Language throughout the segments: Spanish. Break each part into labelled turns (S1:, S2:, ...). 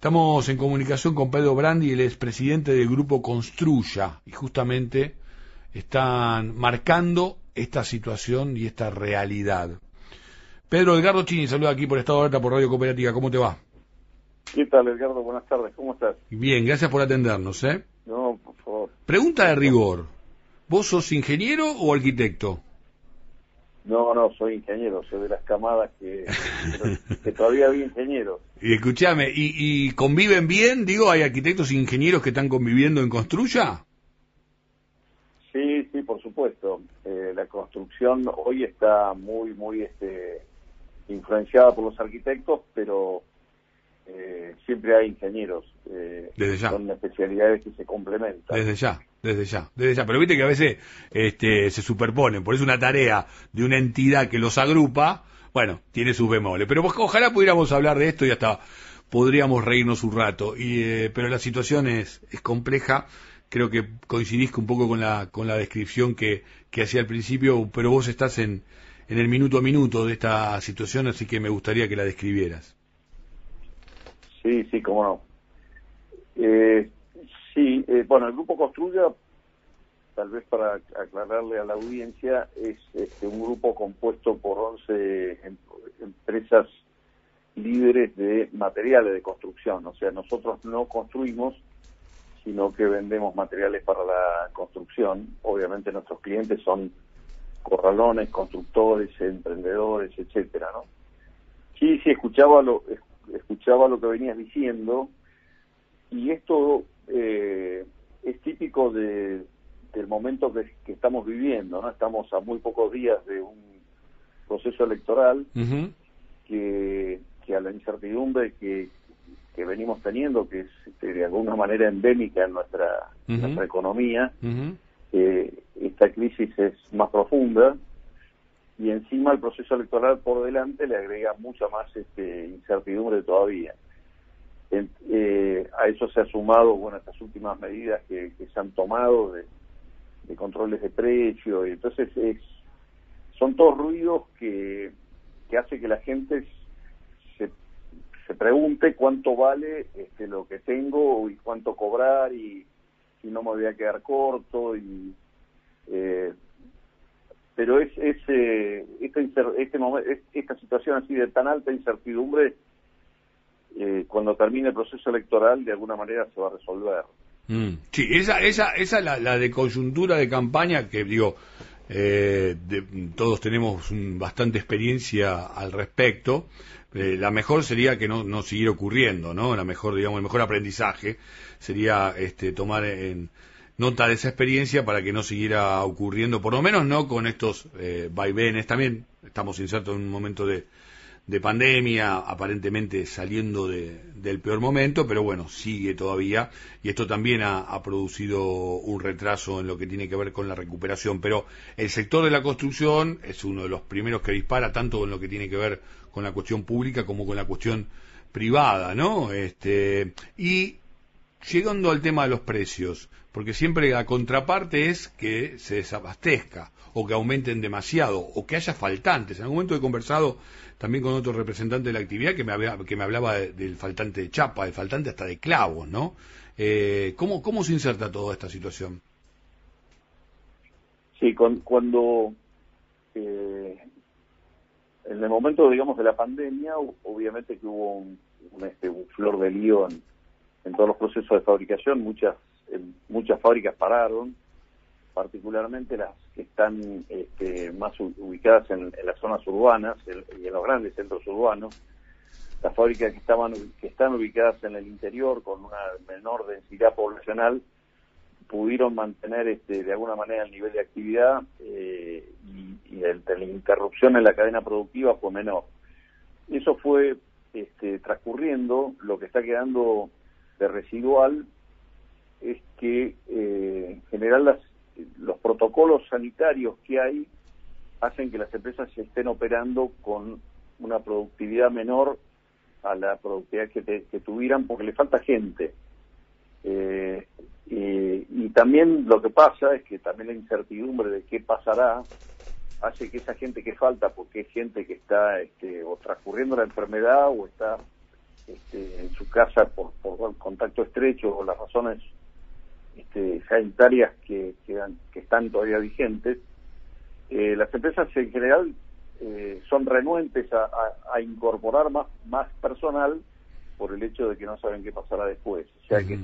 S1: Estamos en comunicación con Pedro Brandi, el expresidente del grupo Construya, y justamente están marcando esta situación y esta realidad. Pedro Edgardo Chini, saluda aquí por Estado de Alerta por Radio Cooperativa. ¿Cómo te va?
S2: ¿Qué tal, Edgardo? Buenas tardes. ¿Cómo estás?
S1: Bien, gracias por atendernos, ¿eh?
S2: No, por favor.
S1: Pregunta de rigor. ¿Vos sos ingeniero o arquitecto?
S2: No, no, soy ingeniero, soy de las camadas que, que todavía había ingenieros.
S1: Y escúchame, ¿y, ¿y conviven bien? Digo, ¿hay arquitectos e ingenieros que están conviviendo en Construya?
S2: Sí, sí, por supuesto. Eh, la construcción hoy está muy, muy este, influenciada por los arquitectos, pero eh, siempre hay ingenieros. Eh,
S1: Desde ya.
S2: Son especialidades que se complementan.
S1: Desde ya, desde ya, desde ya. Pero viste que a veces este, se superponen, por eso una tarea de una entidad que los agrupa, bueno, tiene sus bemoles. Pero pues, ojalá pudiéramos hablar de esto y hasta podríamos reírnos un rato. Y, eh, pero la situación es, es compleja. Creo que coincidís un poco con la, con la descripción que, que hacía al principio, pero vos estás en, en el minuto a minuto de esta situación, así que me gustaría que la describieras.
S2: Sí, sí, cómo no. Eh, sí, eh, bueno, el Grupo Construya, tal vez para aclararle a la audiencia, es este, un grupo compuesto por 11 em empresas líderes de materiales de construcción. O sea, nosotros no construimos, sino que vendemos materiales para la construcción. Obviamente nuestros clientes son corralones, constructores, emprendedores, etcétera, ¿no? Sí, sí, escuchaba lo, escuchaba lo que venías diciendo y esto eh, es típico de, del momento que, que, estamos viviendo, ¿no? Estamos a muy pocos días de un proceso electoral
S1: Uh -huh.
S2: que, que, a la incertidumbre que, que venimos teniendo, que es este, de alguna manera endémica en nuestra,
S1: Uh -huh.
S2: nuestra economía,
S1: Uh -huh.
S2: eh, esta crisis es más profunda y encima el proceso electoral por delante le agrega mucha más este, incertidumbre todavía. Eh, a eso se ha sumado bueno estas últimas medidas que, se han tomado de, controles de precio y entonces es, son todos ruidos que, que hace que la gente se, se pregunte cuánto vale este, lo que tengo y cuánto cobrar y si no me voy a quedar corto y eh, pero es, es eh, este esta situación así de tan alta incertidumbre, eh, cuando termine el proceso electoral, de alguna manera se va a resolver.
S1: Mm. Sí, esa, esa, esa la, la de coyuntura de campaña que digo, eh, de, todos tenemos un, bastante experiencia al respecto. Eh, la mejor sería que no, no siguiera ocurriendo, ¿no? La mejor, digamos, el mejor aprendizaje sería este, tomar en nota de esa experiencia para que no siguiera ocurriendo, por lo menos no con estos eh, vaivenes. También estamos insertos en un momento de, de pandemia, aparentemente saliendo de, del peor momento, pero bueno, sigue todavía y esto también ha, ha, producido un retraso en lo que tiene que ver con la recuperación. Pero el sector de la construcción es uno de los primeros que dispara tanto con lo que tiene que ver con la cuestión pública como con la cuestión privada, ¿no? Este, y llegando al tema de los precios, porque siempre la contraparte es que se desabastezca o que aumenten demasiado o que haya faltantes. En algún momento he conversado también con otro representante de la actividad que me, había, que me hablaba de, del faltante de chapa, del faltante hasta de clavos, ¿no? Eh, ¿cómo, ¿Cómo se inserta toda esta situación?
S2: Sí, con, cuando eh, en el momento, digamos, de la pandemia, obviamente que hubo un, un, este, flor de lío en, en todos los procesos de fabricación, muchas muchas fábricas pararon, particularmente las que están este, más ubicadas en, en, las zonas urbanas y en los grandes centros urbanos. Las fábricas que estaban que están ubicadas en el interior con una menor densidad poblacional pudieron mantener este, de alguna manera el nivel de actividad eh, y, y el, la interrupción en la cadena productiva fue menor. Eso fue este, transcurriendo, lo que está quedando de residual es que eh, en general las, los protocolos sanitarios que hay hacen que las empresas estén operando con una productividad menor a la productividad que, te, tuvieran porque le falta gente. Eh, eh, y también lo que pasa es que también la incertidumbre de qué pasará hace que esa gente que falta, porque es gente que está este, o transcurriendo la enfermedad o está este, en su casa por, por contacto estrecho o las razones este, sanitarias que, que, están todavía vigentes, eh, las empresas en general eh, son renuentes a, a, incorporar más, más personal por el hecho de que no saben qué pasará después. O sea que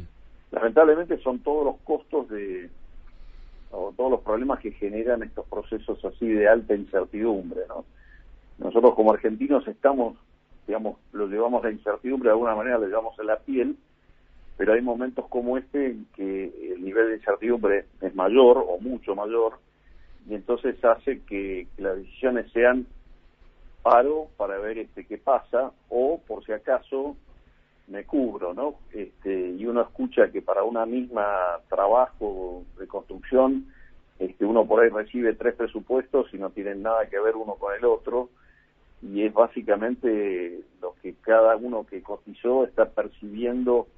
S2: lamentablemente son todos los costos de o todos los problemas que generan estos procesos así de alta incertidumbre, ¿no? Nosotros como argentinos estamos, digamos, lo llevamos la incertidumbre de alguna manera, lo llevamos en la piel, pero hay momentos como este en que el nivel de incertidumbre es mayor o mucho mayor y entonces hace que, las decisiones sean paro para ver este qué pasa o por si acaso me cubro, ¿no? Este, y uno escucha que para una misma trabajo de construcción, este, uno por ahí recibe tres presupuestos y no tienen nada que ver uno con el otro, y es básicamente lo que cada uno que cotizó está percibiendo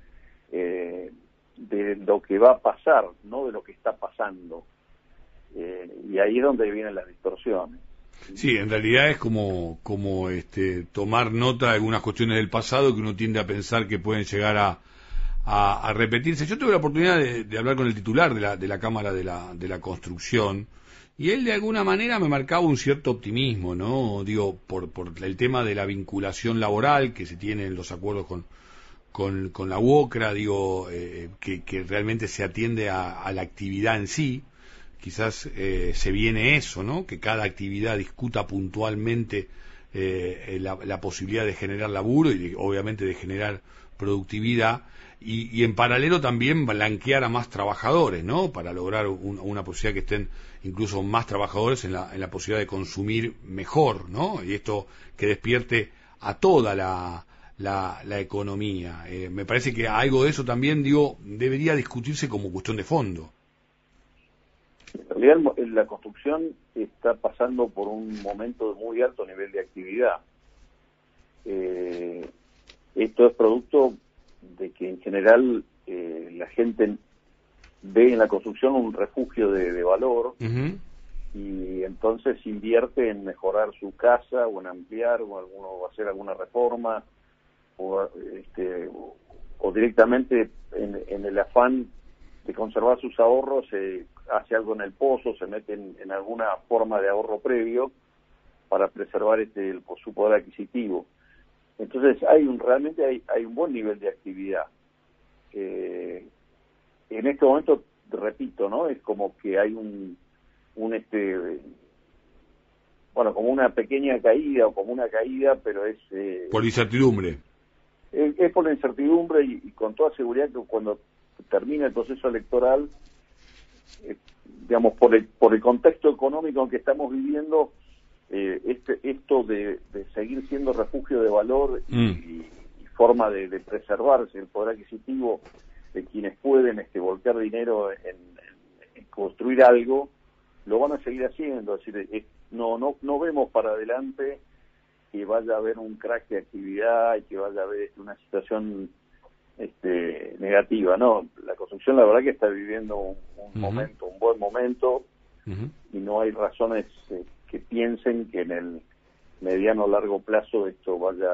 S2: eh, de lo que va a pasar, no de lo que está pasando. Eh, y ahí es donde vienen las distorsiones.
S1: Sí, en realidad es como, como este, tomar nota de algunas cuestiones del pasado que uno tiende a pensar que pueden llegar a, a, repetirse. Yo tuve la oportunidad de, hablar con el titular de la, de la Cámara de la, de la Construcción y él de alguna manera me marcaba un cierto optimismo, ¿no? Digo, por, por el tema de la vinculación laboral que se tiene en los acuerdos con, con, la UOCRA, digo, eh, que, que, realmente se atiende a, a, la actividad en sí. Quizás eh, se viene eso, ¿no? Que cada actividad discuta puntualmente eh, la, la, posibilidad de generar laburo y obviamente de generar productividad y, y, en paralelo también blanquear a más trabajadores, ¿no? Para lograr una posibilidad que estén incluso más trabajadores en la, en la posibilidad de consumir mejor, ¿no? Y esto que despierte a toda la, la, la economía. Eh, me parece que algo de eso también, digo, debería discutirse como cuestión de fondo.
S2: En realidad la construcción está pasando por un momento de muy alto nivel de actividad. Eh, esto es producto de que en general eh, la gente ve en la construcción un refugio de, valor y entonces invierte en mejorar su casa o en ampliar o alguno hacer alguna reforma o, este, o directamente en, el afán de conservar sus ahorros se hace algo en el pozo, se mete en, alguna forma de ahorro previo para preservar este, su poder adquisitivo. Entonces hay un realmente hay, hay un buen nivel de actividad. Eh, en este momento, repito, ¿no? Es como que hay un, un este bueno, como una pequeña caída o como una caída, pero es...
S1: Eh, por incertidumbre
S2: es, por la incertidumbre y, con toda seguridad que cuando termine el proceso electoral, eh, digamos, por el, por el contexto económico en que estamos viviendo, eh, este, esto de, seguir siendo refugio de valor y, mm. forma de, preservarse el poder adquisitivo de quienes pueden este, volcar dinero en, construir algo, lo van a seguir haciendo. Es decir, no, no, no vemos para adelante que vaya a haber un crack de actividad y que vaya a haber una situación este, negativa. No, la construcción la verdad que está viviendo un, momento, un buen momento y no hay razones eh, que piensen que en el mediano o largo plazo esto vaya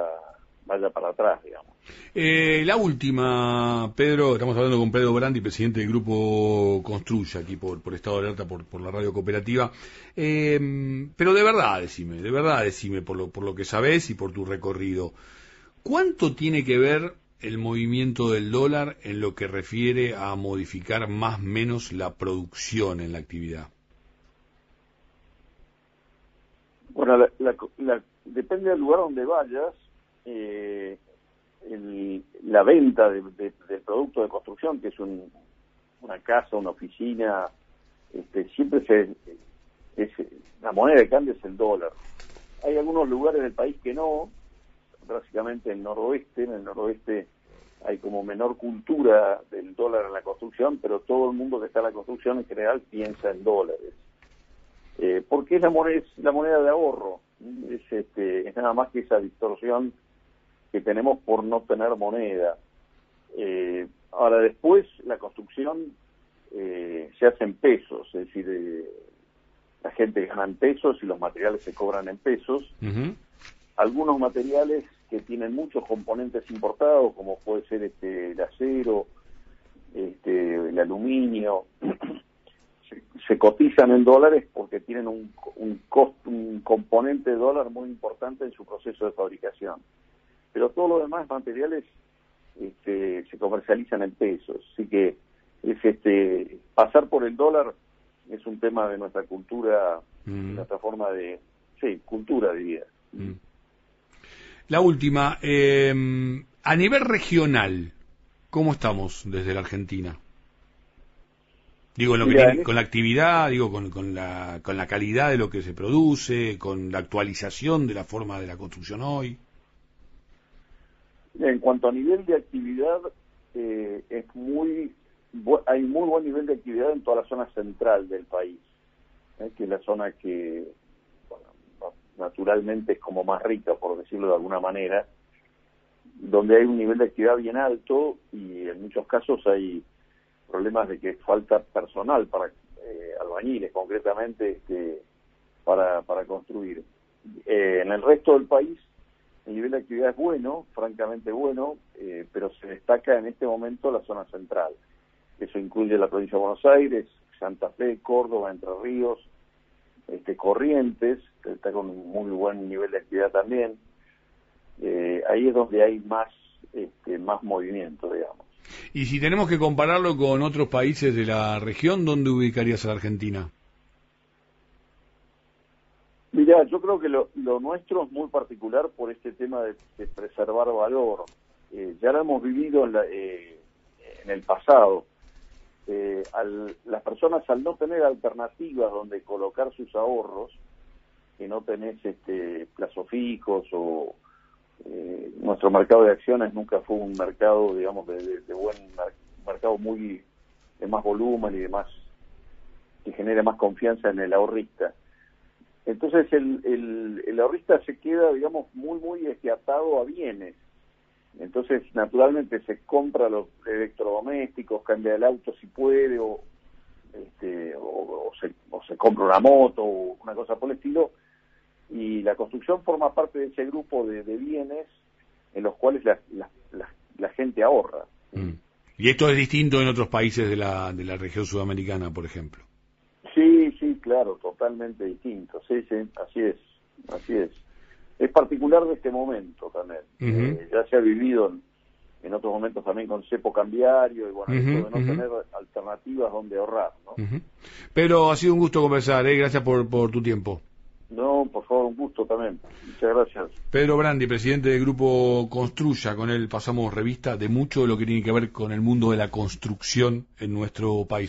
S2: vaya para atrás, digamos.
S1: Eh, la última, Pedro, estamos hablando con Pedro Brandi, presidente del grupo Construya, aquí por, por Estado de Alerta, por, por la radio cooperativa. Eh, pero de verdad, decime, de verdad, decime, por lo, por lo que sabés y por tu recorrido, ¿cuánto tiene que ver el movimiento del dólar en lo que refiere a modificar más o menos la producción en la actividad?
S2: Bueno, depende del lugar donde vayas, eh, la venta de, del producto de construcción, que es una casa, una oficina, este, siempre se, es, la moneda de cambio es el dólar. Hay algunos lugares del país que no, básicamente el noroeste, en el noroeste hay como menor cultura del dólar en la construcción, pero todo el mundo que está en la construcción en general piensa en dólares. Eh, porque es la moneda, es la moneda de ahorro, es, este, es nada más que esa distorsión que tenemos por no tener moneda. Eh, ahora después la construcción eh, se hace en pesos, es decir, eh, la gente gana en pesos y los materiales se cobran en pesos. Algunos materiales que tienen muchos componentes importados, como puede ser este el acero, este, el aluminio, se, cotizan en dólares porque tienen un, un, un componente de dólar muy importante en su proceso de fabricación. Pero todos los demás materiales este, se comercializan en pesos, así que es este pasar por el dólar es un tema de nuestra cultura, mm. nuestra forma de, sí, cultura diría. Mm.
S1: La última, eh, a nivel regional, ¿cómo estamos desde la Argentina? Digo, lo que con la actividad, digo, con, con, la, con la calidad de lo que se produce, con la actualización de la forma de la construcción hoy.
S2: En cuanto a nivel de actividad, eh, es muy hay muy buen nivel de actividad en toda la zona central del país, ¿eh? que es la zona que naturalmente es como más rica, por decirlo de alguna manera, donde hay un nivel de actividad bien alto y en muchos casos hay problemas de que falta personal para eh, albañiles, concretamente, este, para, construir. Eh, en el resto del país el nivel de actividad es bueno, francamente bueno, eh, pero se destaca en este momento la zona central. Eso incluye la provincia de Buenos Aires, Santa Fe, Córdoba, Entre Ríos, este, Corrientes, que está con un muy buen nivel de actividad también. Ahí es donde hay más, este, más movimiento, digamos.
S1: Y si tenemos que compararlo con otros países de la región, ¿dónde ubicarías a la Argentina?
S2: Mira, yo creo que lo, nuestro es muy particular por este tema de, preservar valor. Eh, ya lo hemos vivido en, eh, en el pasado. Eh, al, las personas al no tener alternativas donde colocar sus ahorros, que no tenés este, plazos fijos o eh, nuestro mercado de acciones nunca fue un mercado, digamos, de, buen mercado muy de más volumen y de más que genere más confianza en el ahorrista. Entonces el, el, el ahorrista se queda, digamos, muy, muy atado a bienes entonces, naturalmente, se compra los electrodomésticos, cambia el auto si puede, o, este, o, se, o se compra una moto o una cosa por el estilo, y la construcción forma parte de ese grupo de, bienes en los cuales la, la, gente ahorra.
S1: Mm. ¿Y esto es distinto en otros países de la, de la región sudamericana, por ejemplo?
S2: Sí, sí, claro, totalmente distinto. Sí, sí, así es, así es es particular de este momento también. Eh, ya se ha vivido en, otros momentos también con cepo cambiario y bueno, de no tener alternativas donde ahorrar. ¿no?
S1: Pero ha sido un gusto conversar, ¿eh? gracias por, por tu tiempo.
S2: No, por favor, un gusto también. Muchas gracias.
S1: Pedro Brandi, presidente del grupo Construya, con él pasamos revista de mucho de lo que tiene que ver con el mundo de la construcción en nuestro país.